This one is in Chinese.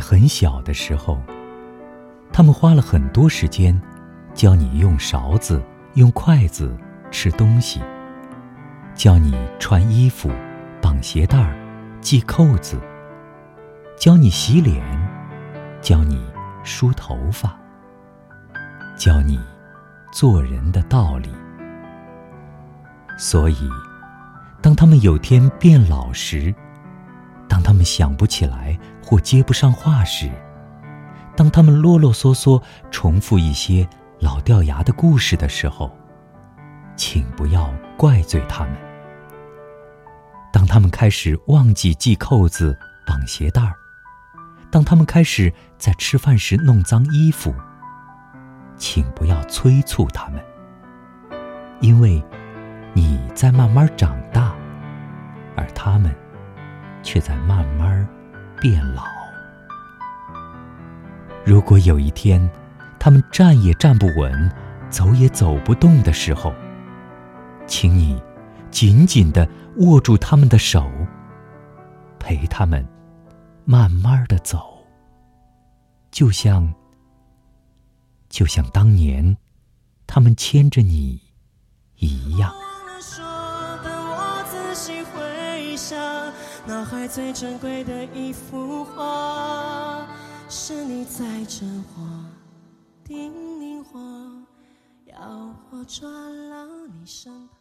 很小的时候，他们花了很多时间，教你用勺子、用筷子吃东西，教你穿衣服、绑鞋带、系扣子，教你洗脸，教你梳头发，教你做人的道理。所以，当他们有天变老时，当他们想不起来或接不上话时，当他们啰啰嗦嗦重复一些老掉牙的故事的时候，请不要怪罪他们。当他们开始忘记系扣子、绑鞋带儿，当他们开始在吃饭时弄脏衣服，请不要催促他们，因为你在慢慢长大，而他们。却在慢慢变老。如果有一天，他们站也站不稳，走也走不动的时候，请你紧紧的握住他们的手，陪他们慢慢的走，就像，就像当年他们牵着你一样。脑海最珍贵的一幅画，是你在着我，叮咛我，要我抓牢你身旁。